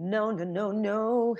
Non, non, non, non.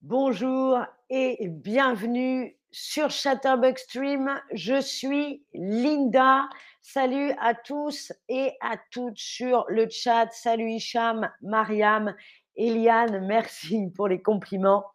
Bonjour et bienvenue sur Chatterbug Stream. Je suis Linda. Salut à tous et à toutes sur le chat. Salut Hicham, Mariam, Eliane. Merci pour les compliments.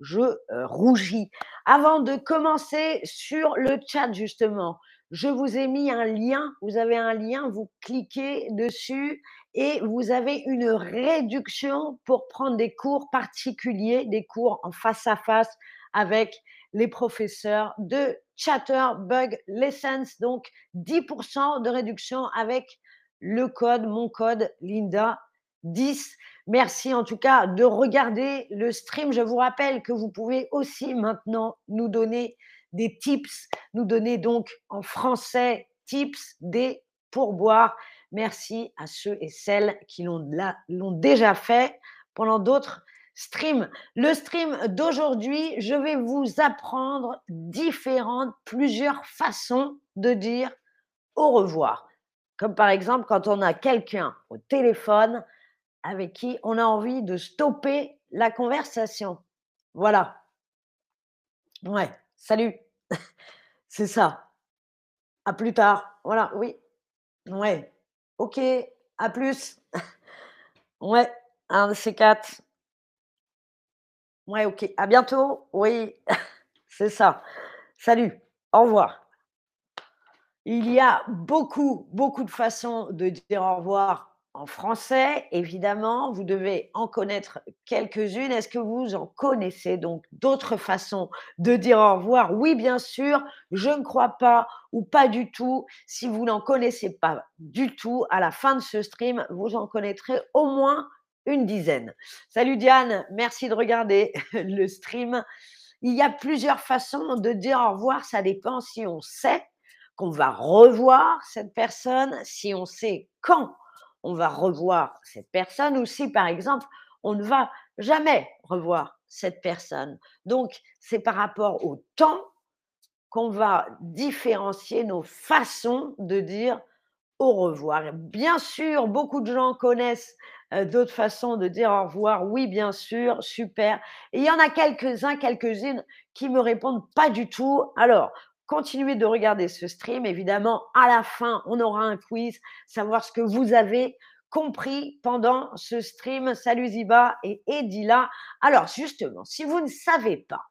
Je euh, rougis. Avant de commencer sur le chat, justement, je vous ai mis un lien. Vous avez un lien, vous cliquez dessus et vous avez une réduction pour prendre des cours particuliers, des cours en face à face avec les professeurs de Chatterbug Lessons. Donc 10% de réduction avec le code, mon code Linda 10. Merci en tout cas de regarder le stream. Je vous rappelle que vous pouvez aussi maintenant nous donner des tips, nous donner donc en français tips des pourboires. Merci à ceux et celles qui l'ont déjà fait pendant d'autres streams. Le stream d'aujourd'hui, je vais vous apprendre différentes, plusieurs façons de dire au revoir. Comme par exemple quand on a quelqu'un au téléphone avec qui on a envie de stopper la conversation. Voilà. Ouais. Salut. C'est ça. À plus tard. Voilà, oui. Ouais. Ok. À plus. Ouais. Un de ces quatre. Ouais, ok. À bientôt. Oui. C'est ça. Salut. Au revoir. Il y a beaucoup, beaucoup de façons de dire au revoir en français, évidemment, vous devez en connaître quelques-unes. Est-ce que vous en connaissez donc d'autres façons de dire au revoir? Oui, bien sûr, je ne crois pas ou pas du tout. Si vous n'en connaissez pas du tout, à la fin de ce stream, vous en connaîtrez au moins une dizaine. Salut Diane, merci de regarder le stream. Il y a plusieurs façons de dire au revoir, ça dépend si on sait qu'on va revoir cette personne, si on sait quand on va revoir cette personne ou si, par exemple, on ne va jamais revoir cette personne. Donc, c'est par rapport au temps qu'on va différencier nos façons de dire au revoir. Bien sûr, beaucoup de gens connaissent d'autres façons de dire au revoir. Oui, bien sûr, super. Et il y en a quelques-uns, quelques-unes qui me répondent pas du tout. Alors, continuez de regarder ce stream. Évidemment, à la fin, on aura un quiz, savoir ce que vous avez compris pendant ce stream. Salut Ziba et Edila. Alors, justement, si vous ne savez pas,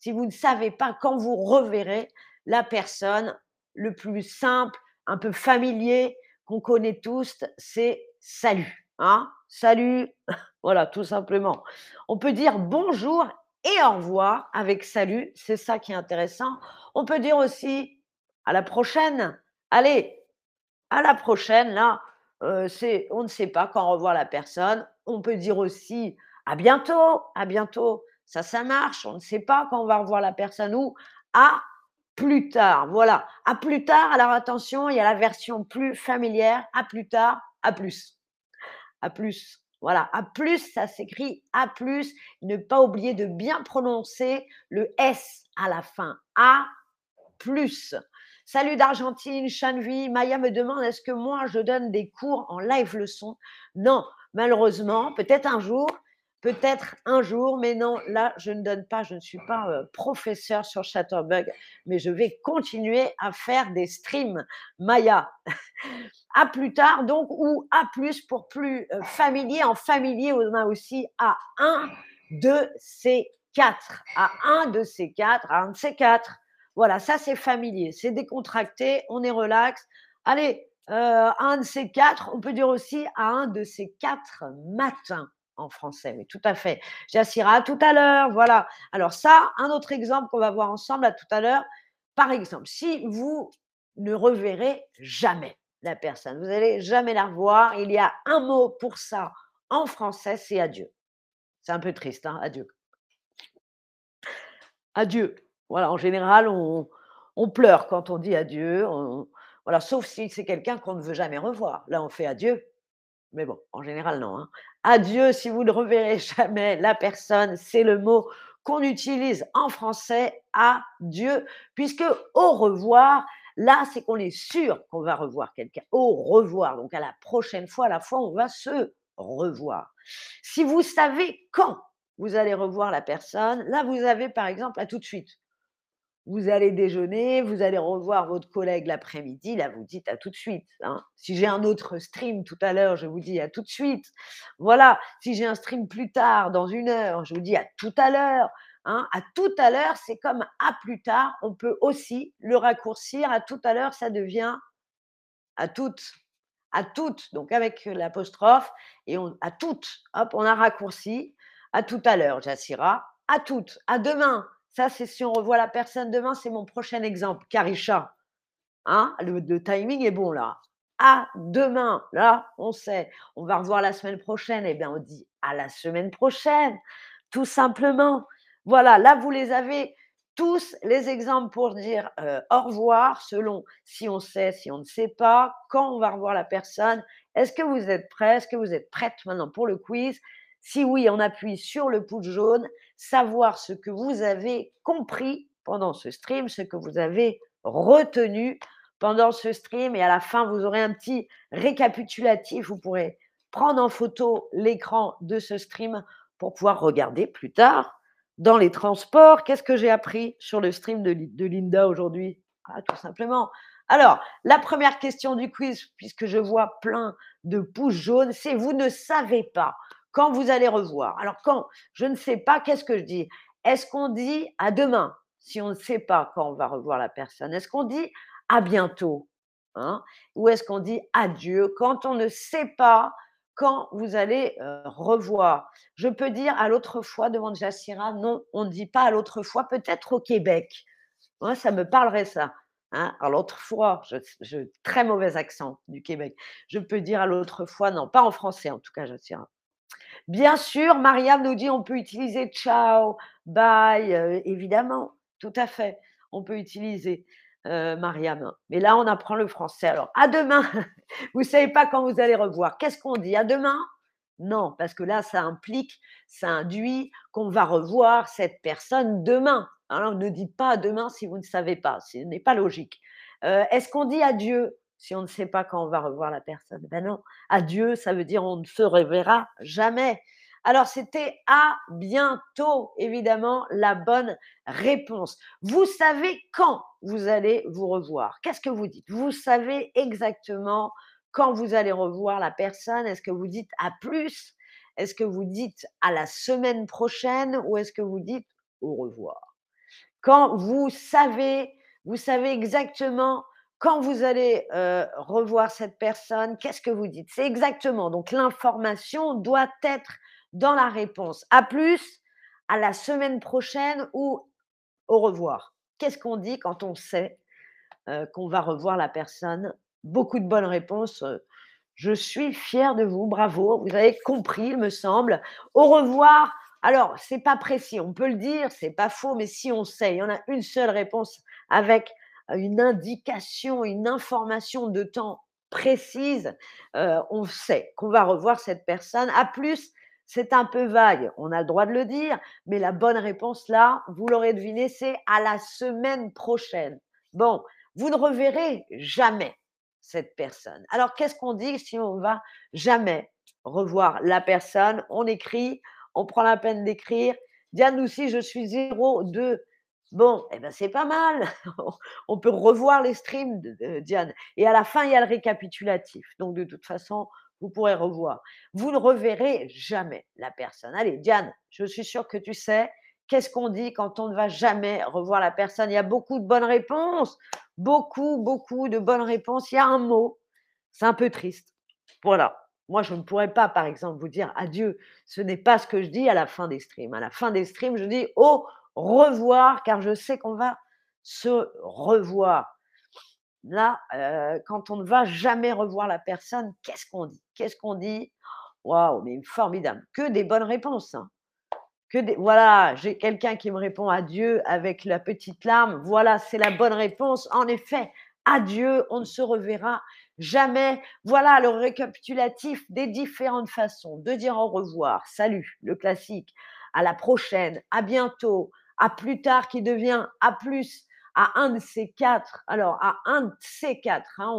si vous ne savez pas quand vous reverrez la personne, le plus simple, un peu familier, qu'on connaît tous, c'est salut. Hein salut, voilà, tout simplement. On peut dire bonjour et au revoir avec salut, c'est ça qui est intéressant. On peut dire aussi à la prochaine. Allez, à la prochaine, là, euh, c'est, on ne sait pas quand revoir la personne. On peut dire aussi à bientôt, à bientôt. Ça, ça marche. On ne sait pas quand on va revoir la personne ou à plus tard. Voilà, à plus tard. Alors attention, il y a la version plus familière. À plus tard, à plus. À plus. Voilà, à plus, ça s'écrit à plus. Ne pas oublier de bien prononcer le S à la fin. À plus. Salut d'Argentine, Chanvi. Maya me demande est-ce que moi je donne des cours en live leçon? Non, malheureusement, peut-être un jour, peut-être un jour, mais non, là je ne donne pas, je ne suis pas euh, professeur sur Chatterbug, mais je vais continuer à faire des streams. Maya, à plus tard, donc, ou à plus pour plus euh, familier. En familier, on a aussi à un de ces quatre, à un de ces quatre, à un de ces quatre. Voilà, ça c'est familier, c'est décontracté, on est relax. Allez, euh, un de ces quatre, on peut dire aussi à un de ces quatre matins en français. Oui, tout à fait. Jassira, à tout à l'heure. Voilà. Alors ça, un autre exemple qu'on va voir ensemble à tout à l'heure. Par exemple, si vous ne reverrez jamais personne. Vous n'allez jamais la revoir. Il y a un mot pour ça en français, c'est adieu. C'est un peu triste, hein, adieu. Adieu. Voilà, en général, on, pleure quand on dit adieu. voilà, sauf si c'est quelqu'un qu'on ne veut jamais revoir. Là, on fait adieu. Mais bon, en général, non. Hein. Adieu, si vous ne reverrez jamais la personne, c'est le mot qu'on utilise en français, adieu, puisque au revoir, Là, c'est qu'on est sûr qu'on va revoir quelqu'un. Au revoir. Donc, à la prochaine fois, à la fois, on va se revoir. Si vous savez quand vous allez revoir la personne, là, vous avez par exemple à tout de suite. Vous allez déjeuner, vous allez revoir votre collègue l'après-midi, là, vous dites à tout de suite. Hein. Si j'ai un autre stream tout à l'heure, je vous dis à tout de suite. Voilà, si j'ai un stream plus tard, dans une heure, je vous dis à tout à l'heure. Hein. À tout à l'heure, c'est comme à plus tard. On peut aussi le raccourcir. À tout à l'heure, ça devient à toutes. À toutes, donc avec l'apostrophe. Et on, à toutes, hop, on a raccourci. À tout à l'heure, Jassira. À toutes. À demain. Ça, c'est si on revoit la personne demain, c'est mon prochain exemple. Karisha. Hein le, timing est bon là. À demain, là, on sait. On va revoir la semaine prochaine. Eh bien, on dit à la semaine prochaine, tout simplement. Voilà, là, vous les avez tous les exemples pour dire euh, au revoir selon si on sait, si on ne sait pas, quand on va revoir la personne. Est-ce que vous êtes prêts Est-ce que vous êtes prête maintenant pour le quiz? Si oui, on appuie sur le pouce jaune, savoir ce que vous avez compris pendant ce stream, ce que vous avez retenu pendant ce stream. Et à la fin, vous aurez un petit récapitulatif. Vous pourrez prendre en photo l'écran de ce stream pour pouvoir regarder plus tard dans les transports. Qu'est-ce que j'ai appris sur le stream de, Linda aujourd'hui? Ah, Tout simplement. Alors, la première question du quiz, puisque je vois plein de pouces jaunes, c'est vous ne savez pas quand vous allez revoir. Alors, quand je ne sais pas, qu'est-ce que je dis? Est-ce qu'on dit à demain si on ne sait pas quand on va revoir la personne? Est-ce qu'on dit à bientôt hein? Ou est-ce qu'on dit adieu quand on ne sait pas quand vous allez euh, revoir Je peux dire à l'autre fois devant Jassira, non, on ne dit pas à l'autre fois, peut-être au Québec. Moi, ça me parlerait ça. Hein à l'autre fois, je, très mauvais accent du Québec. Je peux dire à l'autre fois, non, pas en français en tout cas, Jassira. Bien sûr, Mariam nous dit on peut utiliser ciao, bye, euh, évidemment, tout à fait. On peut utiliser euh, Mariam. Mais là, on apprend le français. Alors, à demain. vous ne savez pas quand vous allez revoir. Qu'est-ce qu'on dit? À demain? Non, parce que là, ça implique, ça induit qu'on va revoir cette personne demain. Alors, ne dites pas à demain si vous ne savez pas. Ce n'est pas logique. Euh, est-ce qu'on dit adieu si on ne sait pas quand on va revoir la personne? Ben non, adieu, ça veut dire on ne se reverra jamais. Alors c'était à bientôt, évidemment, la bonne réponse. Vous savez quand vous allez vous revoir. Qu'est-ce que vous dites? Vous savez exactement quand vous allez revoir la personne? Est-ce que vous dites à plus? Est-ce que vous dites à la semaine prochaine ou est-ce que vous dites au revoir? Quand vous savez, vous savez exactement quand vous allez revoir cette personne, qu'est-ce que vous dites? C'est exactement. Donc l'information doit être dans la réponse. À plus, à la semaine prochaine ou au revoir. Qu'est-ce qu'on dit quand on sait qu'on va revoir la personne? Beaucoup de bonnes réponses. Je suis fière de vous, bravo. Vous avez compris, il me semble. Au revoir. Alors, c'est pas précis, on peut le dire, c'est pas faux, mais si on sait, il y en a une seule réponse avec une indication, une information de temps précise, euh, on sait qu'on va revoir cette personne. À plus, c'est un peu vague, on a le droit de le dire, mais la bonne réponse là, vous l'aurez deviné, c'est à la semaine prochaine. Bon, vous ne reverrez jamais cette personne. Alors, qu'est-ce qu'on dit si on va jamais revoir la personne? On écrit, on prend la peine d'écrire. Diane aussi, je suis 02 Bon, eh ben c'est pas mal. On peut revoir les streams, de, Diane. Et à la fin, il y a le récapitulatif. Donc, de toute façon, vous pourrez revoir. Vous ne reverrez jamais la personne. Allez, Diane, je suis sûre que tu sais qu'est-ce qu'on dit quand on ne va jamais revoir la personne? Il y a beaucoup de bonnes réponses. Beaucoup, beaucoup de bonnes réponses. Il y a un mot. C'est un peu triste. Voilà. Moi, je ne pourrais pas, par exemple, vous dire adieu. Ce n'est pas ce que je dis à la fin des streams. À la fin des streams, je dis oh, revoir, car je sais qu'on va se revoir. Là, quand on ne va jamais revoir la personne, qu'est-ce qu'on dit? Qu'est-ce qu'on dit? Waouh, mais formidable. Que des bonnes réponses. Hein. Que. Voilà, j'ai quelqu'un qui me répond adieu avec la petite larme. Voilà, c'est la bonne réponse. En effet, adieu, on ne se reverra jamais. Voilà le récapitulatif des différentes façons de dire au revoir. Salut, le classique. À la prochaine, à bientôt, à plus tard qui devient à plus, à un de ces quatre. Alors, à un de ces quatre, hein,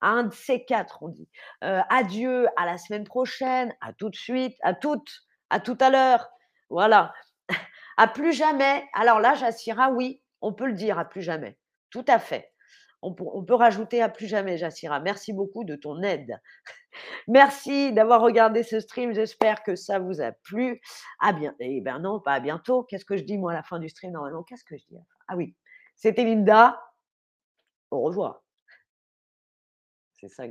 À un de ces 4, on dit. Heu, adieu, à la semaine prochaine, à tout de suite, à toutes, à tout à l'heure. Voilà. À plus jamais. Alors là, Jassira, oui, on peut le dire à plus jamais. Tout à fait. On peut rajouter à plus jamais, Jassira. Merci beaucoup de ton aide. Merci d'avoir regardé ce stream. J'espère que ça vous a plu. À bien eh ben non, pas à bientôt. Qu'est-ce que je dis moi à la fin du stream normalement? Qu'est-ce que je dis? Ah oui, c'était Linda. Au revoir. C'est ça